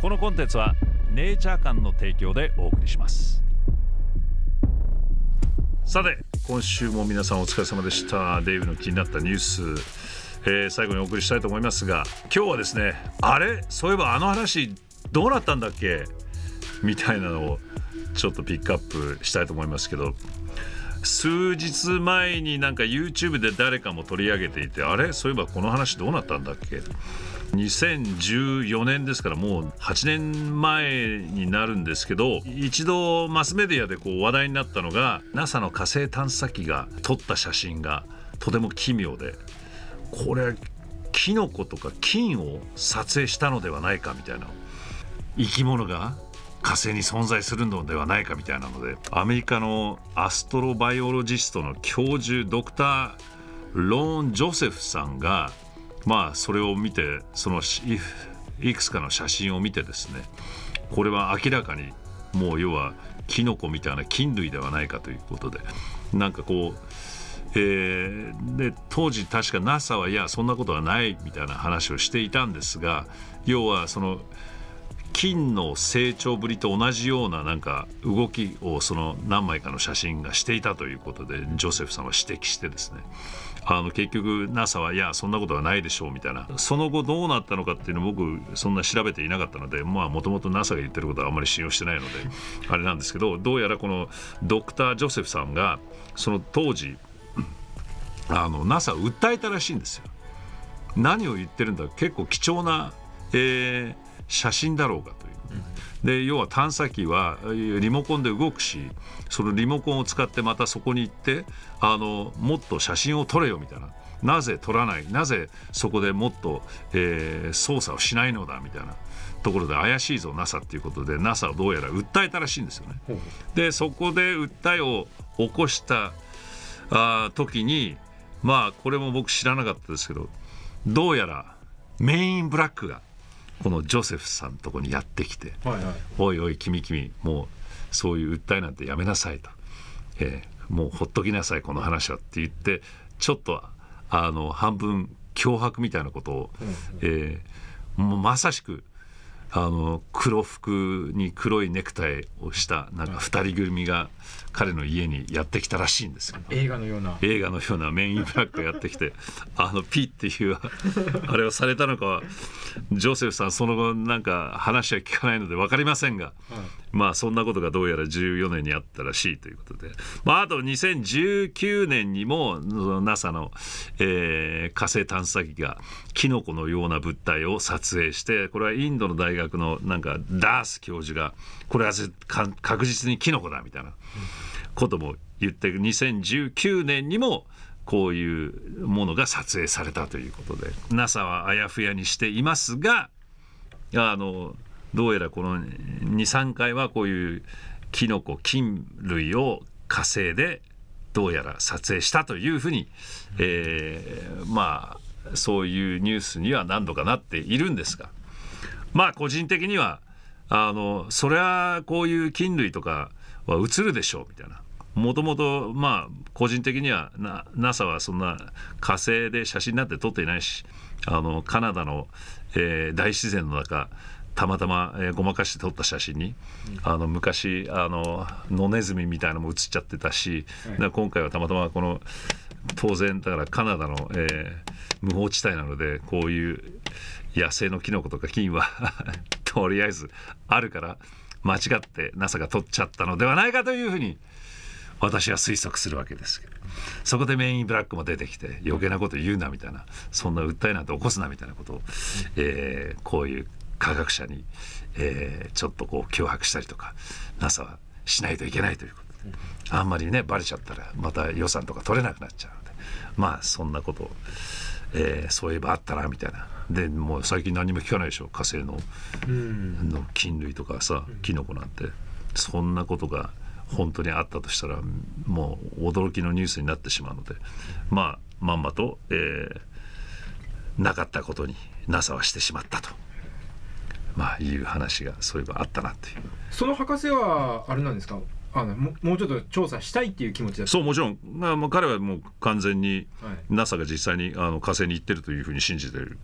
このコンテンツはネイチャー館の提供でお送りします。さて今週も皆さんお疲れ様でした。デイブの気になったニュース、えー最後にお送りしたいと思いますが今日はですねあれ？そういえばあの話どうなったんだっけ？みたいなのをちょっとピックアップしたいと思いますけど数日前になんか YouTube で誰かも取り上げていてあれ？そういえばこの話どうなったんだっけ？2014年ですからもう8年前になるんですけど一度マスメディアでこう話題になったのが NASA の火星探査機が撮った写真がとても奇妙でこれキノコとか菌を撮影したのではないかみたいな生き物が火星に存在するのではないかみたいなのでアメリカのアストロバイオロジストの教授ドクター・ローン・ジョセフさんがまあそれを見てそのいくつかの写真を見てですねこれは明らかにもう要はキノコみたいな菌類ではないかということでなんかこうえーで当時確か NASA はいやそんなことはないみたいな話をしていたんですが要はその金の成長ぶりと同じようななんか動きをその何枚かの写真がしていたということでジョセフさんは指摘してですねあの結局 NASA はいやそんなことはないでしょうみたいなその後どうなったのかっていうのを僕そんな調べていなかったのでまあもともと NASA が言ってることはあんまり信用してないのであれなんですけどどうやらこのドクター・ジョセフさんがその当時あの NASA を訴えたらしいんですよ。何を言ってるんだ結構貴重な、えー写真だろうかという。で要は探査機はえーリモコンで動くしそのリモコンを使ってまたそこに行ってあのもっと写真を撮れよみたいな。なぜ撮らない？なぜそこでもっと、えー操作をしないのだみたいな。ところで怪しいぞ NASA っていうことで NASA をどうやら訴えたらしいんですよね。でそこで訴えを起こしたあー時にまあこれも僕知らなかったですけどどうやらメインブラックがこのジョセフさんのとこにやってきてはいはい「おいおい君君もうそういう訴えなんてやめなさい」と、えーもうほっときなさいこの話は」って言ってちょっとあの半分脅迫みたいなことを、えーもうまさしくあの黒服に黒いネクタイをしたなんか二人組が彼の家にやってきたらしいんですよ。映画のような。映画のようなメインブラックがやってきてあのピっていうあれをされたのかはジョセフさんその後なんか話は聞かないので分かりませんが、まあそんなことがどうやら14年にあったらしいということで、まあ、あと2019年にもその NASA の、えー火星探査機がキノコのような物体を撮影してこれはインドの大学のなんかダース教授がこれは確実にキノコだみたいなことも言って2019年にもこういうものが撮影されたということで NASA はあやふやにしていますがあのどうやらこの23回はこういうキノコ菌類を火星でどうやら撮影したというふうに、えーまあそういうニュースには何度かなっているんですがまあ個人的にはあのそれはこういう菌類とかは映るでしょうみたいな。もともとまあ個人的にはな NASA はそんな火星で写真なんて撮っていないしあのカナダの、えー大自然の中たまたま、えーごまかして撮った写真に、あの昔あの野ネズミみたいなのも写っちゃってたし、今回はたまたまこの当然だからカナダの、えー無法地帯なのでこういう野生のキノコとか菌は とりあえずあるから間違って NASA が取っちゃったのではないかというふうに私は推測するわけですけど。そこでメインブラックも出てきて余計なこと言うなみたいなそんな訴えなんて起こすなみたいなことを、えーこういう科学者に、えーちょっとこう脅迫したりとか NASA はしないといけないということで。あんまりねバレちゃったらまた予算とか取れなくなっちゃうので。まあそんなことを、えーそういえばあったなみたいな。でもう最近何も聞かないでしょ火星のうん。の菌類とかさキノコなんて。そんなことが本当にあったとしたらもう驚きのニュースになってしまうのでまあまんまと、えーなかったことに NASA はしてしまったと。まあいう話がそういえばあったなっていう。その博士はあれなんですか？あのももうちょっと調査したいっていう気持ちだそうもちろん、まあ、まあ彼はもう完全にはい。NASA が実際にあの火星に行ってるというふうに信じてる、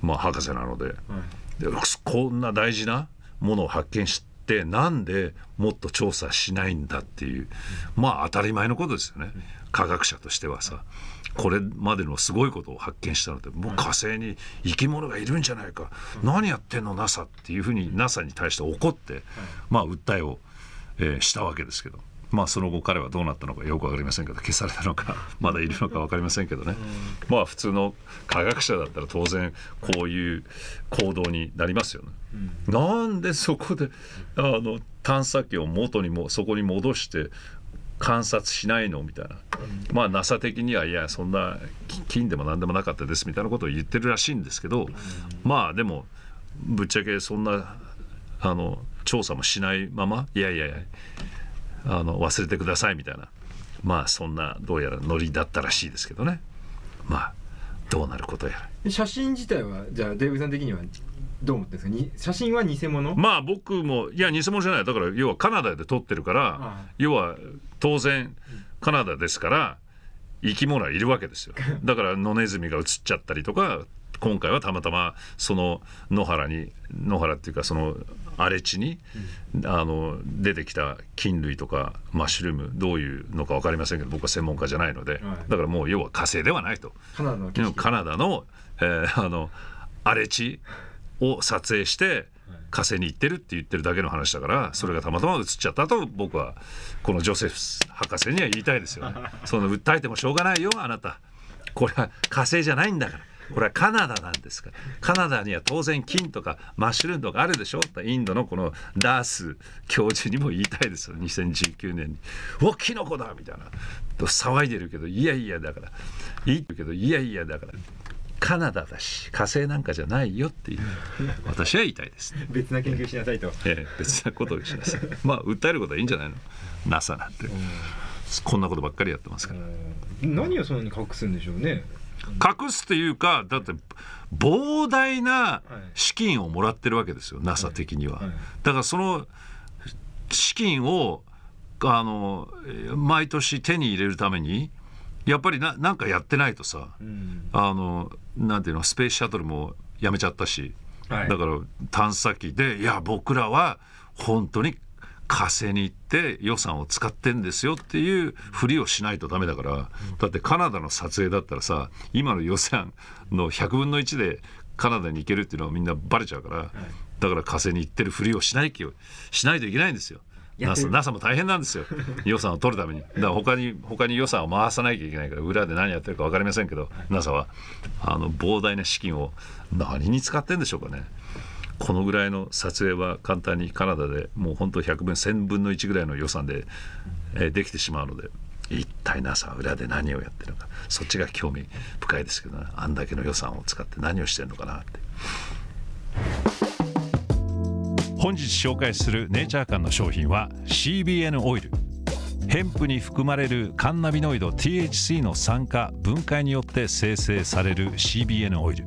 まあ、博士なので。はい。でこんな大事なものを発見してなんでもっと調査しないんだっていうまあ当たり前のことですよね科学者としてはさ。これまでのすごいことを発見したのでもう火星に生き物がいるんじゃないか、何やってんの？NASA っていうふうに NASA に対して怒って、まあ訴えを、え、したわけですけど。まあその後彼はどうなったのかよく分かりませんけど消されたのか まだいるのか分かりませんけどね、まあ普通の科学者だったら当然こういう行動になりますよね。なんでそこであの探査機を元にもそこに戻して観察しないのみたいな、まあ NASA 的にはいやそんな金でも何でもなかったですみたいなことを言ってるらしいんですけど、まあでもぶっちゃけそんなあの調査もしないままいやいやいやあの忘れてくださいみたいな。まあそんなどうやらノリだったらしいですけどね。まあどうなることやら。写真自体はじゃあデーブさん的にはどう思ってんですか？に写真は偽物？まあ僕もいや偽物じゃない。だから要はカナダで撮ってるから要は当然カナダですから生き物はいるわけですよ。だから野ネズミが映っちゃったりとか今回はたまたまその野原に野原っていうかその荒れ地に、うん、あの出てきた菌類とかマッシュルームどういうのか分かりませんけど僕は専門家じゃないので、はい、だからもう要は火星ではないと。カナダのカナダの,、えー、あの荒れ地を撮影して火星に行ってるって言ってるだけの話だからそれがたまたま映っちゃったと僕はこのジョセフ博士には言いたいですよね。その訴えてもしょうがないよあなた。これは火星じゃないんだから。これはカナダなんですか？らカナダには当然金とかマッシュルームとかあるでしょ？インドのこのダース教授にも言いたいですよ。2019年に「うわキノコだ!」みたいな。騒いでるけどいやいやだから。いいけどいやいやだから。カナダだし火星なんかじゃないよっていう。私は言いたいです、ね、別な研究しなさいと、ええ、別なことをしなさい。まあ訴えることはいいんじゃないの？NASA なんて。こんなことばっかりやってますから。何をそんなに隠すんでしょうね隠すっていうかだって膨大な資金をもらってるわけですよ、はい、NASA 的には、だからその資金をあの毎年手に入れるためにやっぱりななんかやってないとさ、うん、あのなんていうのスペースシャトルもやめちゃったし、はい、だから探査機でいや僕らは本当に火星に行って予算を使ってんですよっていうふりをしないとダメだから、だってカナダの撮影だったらさ今の予算の100分の1でカナダに行けるっていうのはみんなバレちゃうから、だから火星に行ってるふりをしないしないといけないんですよ。NASA, NASA も大変なんですよ。予算を取るために。だから他に他に予算を回さなきゃいけないから裏で何やってるか分かりませんけど、NASA はあの膨大な資金を何に使ってんでしょうかねこのぐらいの撮影は簡単にカナダでもう本当100分1000分の1ぐらいの予算で、えー、できてしまうので一体 NASA は裏で何をやってるのか。そっちが興味深いですけどねあんだけの予算を使って何をしてるのかなって。本日紹介するネイチャー館の商品は CBN オイル。ヘンプに含まれるカンナビノイド THC の酸化分解によって生成される CBN オイル。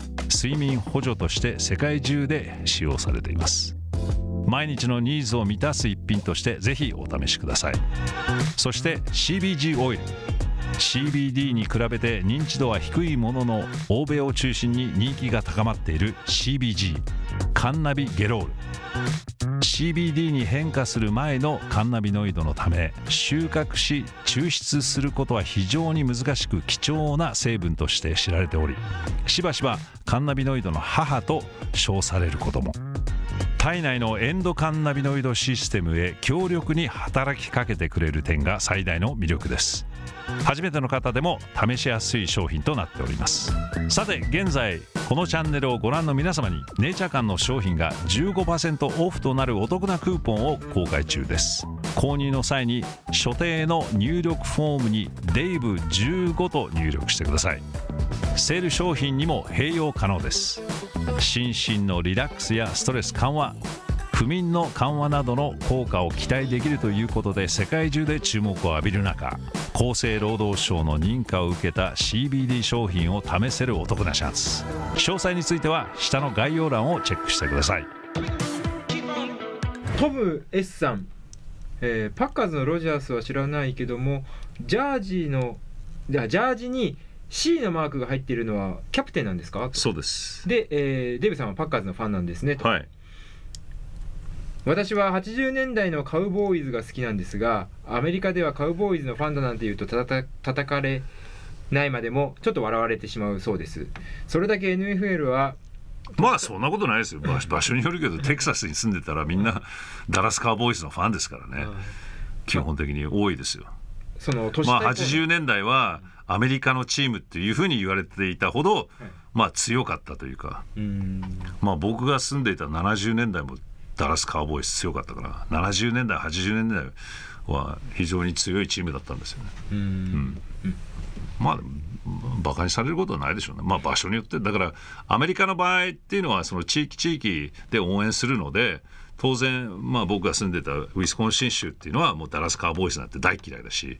睡眠補助として世界中で使用されています。毎日のニーズを満たす一品としてぜひお試しください。そして CBG オイル。CBD に比べて認知度は低いものの欧米を中心に人気が高まっている CBG カンナビゲロール。CBD に変化する前のカンナビノイドのため収穫し抽出することは非常に難しく貴重な成分として知られておりしばしばカンナビノイドの母と称されることも。体内のエンドカンナビノイドシステムへ強力に働きかけてくれる点が最大の魅力です。初めての方でも試しやすい商品となっております。さて現在このチャンネルをご覧の皆様にネイチャー館の商品が15%オフとなるお得なクーポンを公開中です。購入の際に所定の入力フォームにデイブ15と入力してください。セール商品にも併用可能です。心身のリラックスやストレス緩和不眠の緩和などの効果を期待できるということで世界中で注目を浴びる中厚生労働省の認可を受けた CBD 商品を試せるお得なチャンス詳細については下の概要欄をチェックしてください。トム S さん、えーパッカーズのロジャースは知らないけどもジャージのじゃあジャージに C のマークが入っているのはキャプテンなんですか？そうです。で、えーデイブさんはパッカーズのファンなんですねと、はい私は80年代のカウボーイズが好きなんですがアメリカではカウボーイズのファンだなんて言うとたた叩かれないまでもちょっと笑われてしまうそうです。それだけ NFL はまあそんなことないですよ。場場所によるけどテキサスに住んでたらみんなダラスカーボーイズのファンですからね。基本的に多いですよ。その年まあ対抗80年代はアメリカのチームっていうふうに言われていたほどまあ強かったというか。まあ僕が住んでいた70年代もダラスカーボーイズ強かったから70年代80年代は非常に強いチームだったんですよね。うーん。まあバカにされることはないでしょうね。まあ場所によって。だからアメリカの場合っていうのはその地域地域で応援するので当然まあ僕が住んでたウィスコンシン州っていうのはもうダラスカーボーイズなんて大嫌いだし。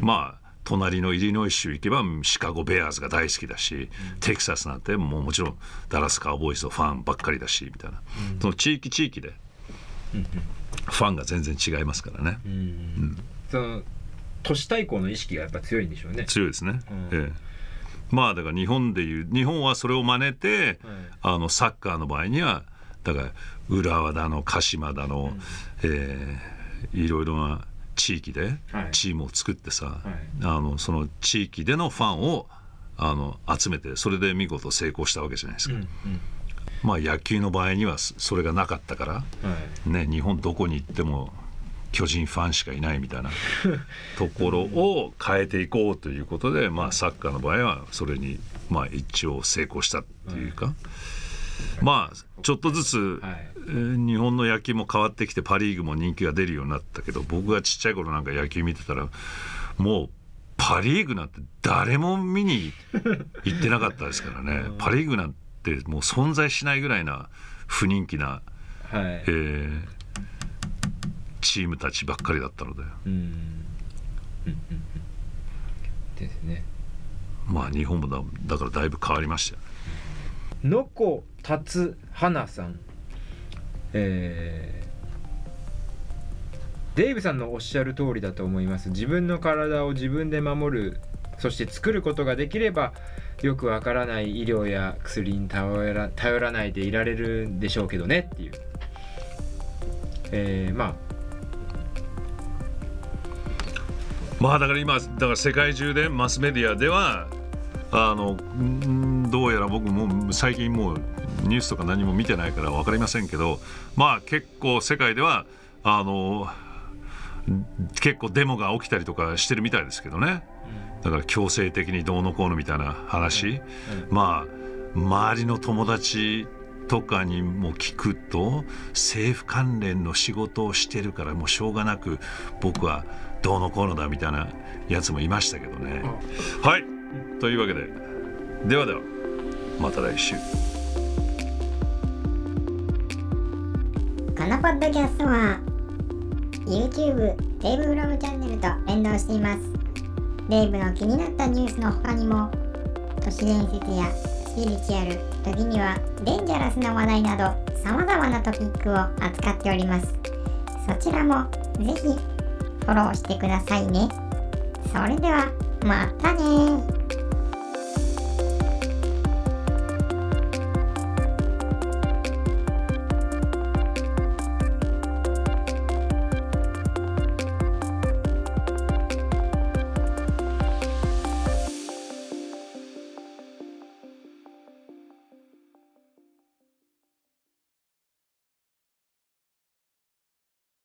まあ隣のイリノイ州行けばシカゴ・ベアーズが大好きだし、テキサスなんてもうもちろんダラスカーボーイズのファンばっかりだしみたいな、その地域地域でファンが全然違いますからね、その都市対抗の意識がやっぱ強いんでしょうね。強いですね、うん。ええ。まあだから日本でいう日本はそれを真似て、あのサッカーの場合にはだから浦和だの鹿島だの、ええいろいろな地域ではい。チームを作ってさ、い。あのその地域でのファンをあの集めてそれで見事成功したわけじゃないですか、うんうん。まあ野球の場合にはそそれがなかったから、はい。ね、日本どこに行っても巨人ファンしかいないみたいな ところを変えていこうということで、まあ、サッカーの場合はそれに、まあ、一応成功したっていうか、まあちょっとずつ、日本の野球も変わってきてパ・リーグも人気が出るようになったけど僕がちっちゃい頃なんか野球見てたらもうパ・リーグなんて誰も見に行ってなかったですからね。パ・リーグなんてもう存在しないぐらいな不人気な、はい。えーチームたちばっかりだったので。ですね。まあ日本もだだからだいぶ変わりましたよねのこたつはなさん。えーデイブさんのおっしゃる通りだと思います。自分の体を自分で守る。そして作ることができればよくわからない医療や薬に頼ら頼らないでいられるんでしょうけどねっていう。えー、まあ。まあだから今だから世界中でマスメディアではあのどうやら僕も最近もうニュースとか何も見てないから分かりませんけどまあ結構世界ではあの結構デモが起きたりとかしてるみたいですけどね。だから強制的にどうのこうのみたいな話、まあ周りの友達とかにも聞くと政府関連の仕事をしてるからもうしょうがなく僕はどうのこうのだみたいなやつもいましたけどね。はい。というわけで。ではではまた来週。このポッドキャストは YouTube デイブフロムチャンネルと連動しています。デイブの気になったニュースの他にも都市伝説やスピリチュアル時にはデンジャラスな話題など様々なトピックを扱っております。そちらもぜひフォローしてくださいね。それではまたね